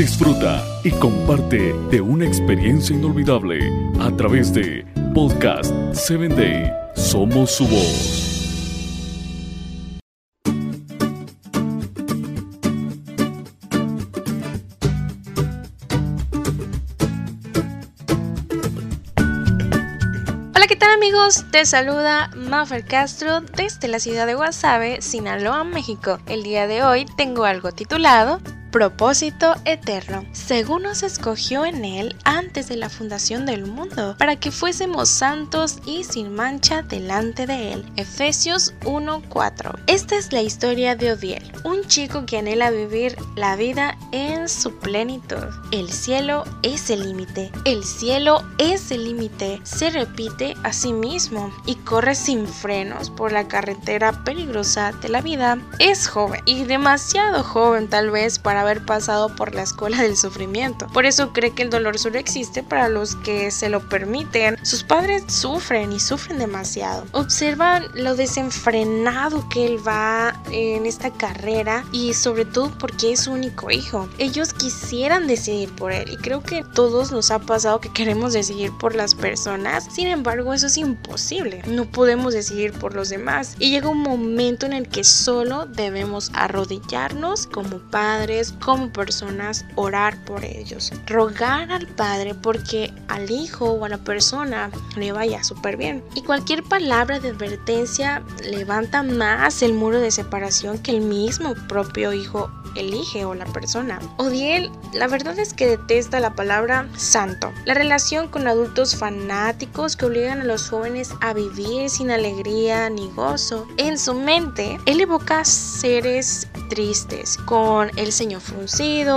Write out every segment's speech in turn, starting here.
Disfruta y comparte de una experiencia inolvidable a través de Podcast 7 Day. Somos su voz. Hola, ¿qué tal amigos? Te saluda Maffer Castro desde la ciudad de Guasave, Sinaloa, México. El día de hoy tengo algo titulado propósito eterno, según nos escogió en él antes de la fundación del mundo, para que fuésemos santos y sin mancha delante de él. Efesios 1:4. Esta es la historia de Odiel, un chico que anhela vivir la vida en su plenitud. El cielo es el límite, el cielo es el límite, se repite a sí mismo y corre sin frenos por la carretera peligrosa de la vida. Es joven y demasiado joven tal vez para haber pasado por la escuela del sufrimiento. Por eso cree que el dolor solo existe para los que se lo permiten. Sus padres sufren y sufren demasiado. Observan lo desenfrenado que él va en esta carrera y sobre todo porque es su único hijo. Ellos quisieran decidir por él y creo que todos nos ha pasado que queremos decidir por las personas. Sin embargo, eso es imposible. No podemos decidir por los demás. Y llega un momento en el que solo debemos arrodillarnos como padres, como personas, orar por ellos. Rogar al Padre porque al hijo o a la persona le vaya súper bien. Y cualquier palabra de advertencia levanta más el muro de separación que el mismo propio hijo elige o la persona. Odiel, la verdad es que detesta la palabra santo. La relación con adultos fanáticos que obligan a los jóvenes a vivir sin alegría ni gozo. En su mente, él evoca seres tristes, con el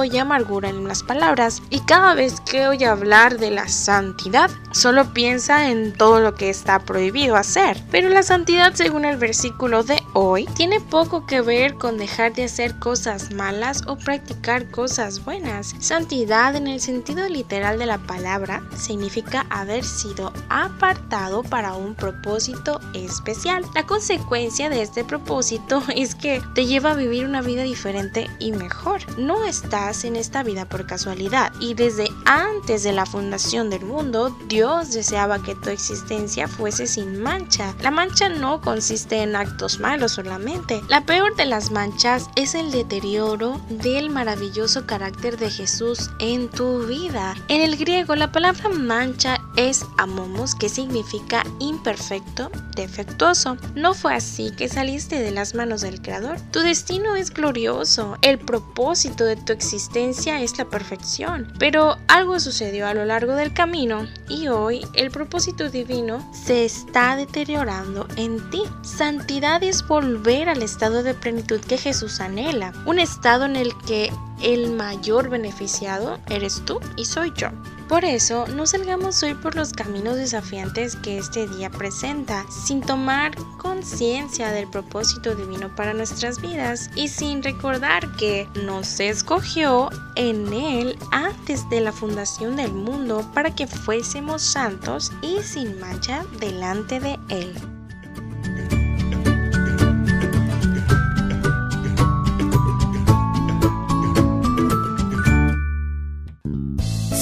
y amargura en las palabras. Y cada vez que oye hablar de la santidad, solo piensa en todo lo que está prohibido hacer. Pero la santidad, según el versículo de hoy, tiene poco que ver con dejar de hacer cosas malas o practicar cosas buenas. Santidad en el sentido literal de la palabra significa haber sido apartado para un propósito especial. La consecuencia de este propósito es que te lleva a vivir una vida diferente y mejor. No estás en esta vida por casualidad y desde antes de la fundación del mundo, Dios deseaba que tu existencia fuese sin mancha. La mancha no consiste en actos malos solamente. La peor de las manchas es el deterioro del maravilloso carácter de Jesús en tu vida. En el griego, la palabra mancha es amomos, que significa imperfecto, defectuoso. No fue así que saliste de las manos del Creador. Tu destino es glorioso. El propósito de tu existencia es la perfección. Pero algo sucedió a lo largo del camino y hoy el propósito divino se está deteriorando en ti. Santidad es volver al estado de plenitud que Jesús anhela. Un estado en el que el mayor beneficiado eres tú y soy yo. Por eso, no salgamos hoy por los caminos desafiantes que este día presenta, sin tomar conciencia del propósito divino para nuestras vidas y sin recordar que nos escogió en Él antes de la fundación del mundo para que fuésemos santos y sin mancha delante de Él.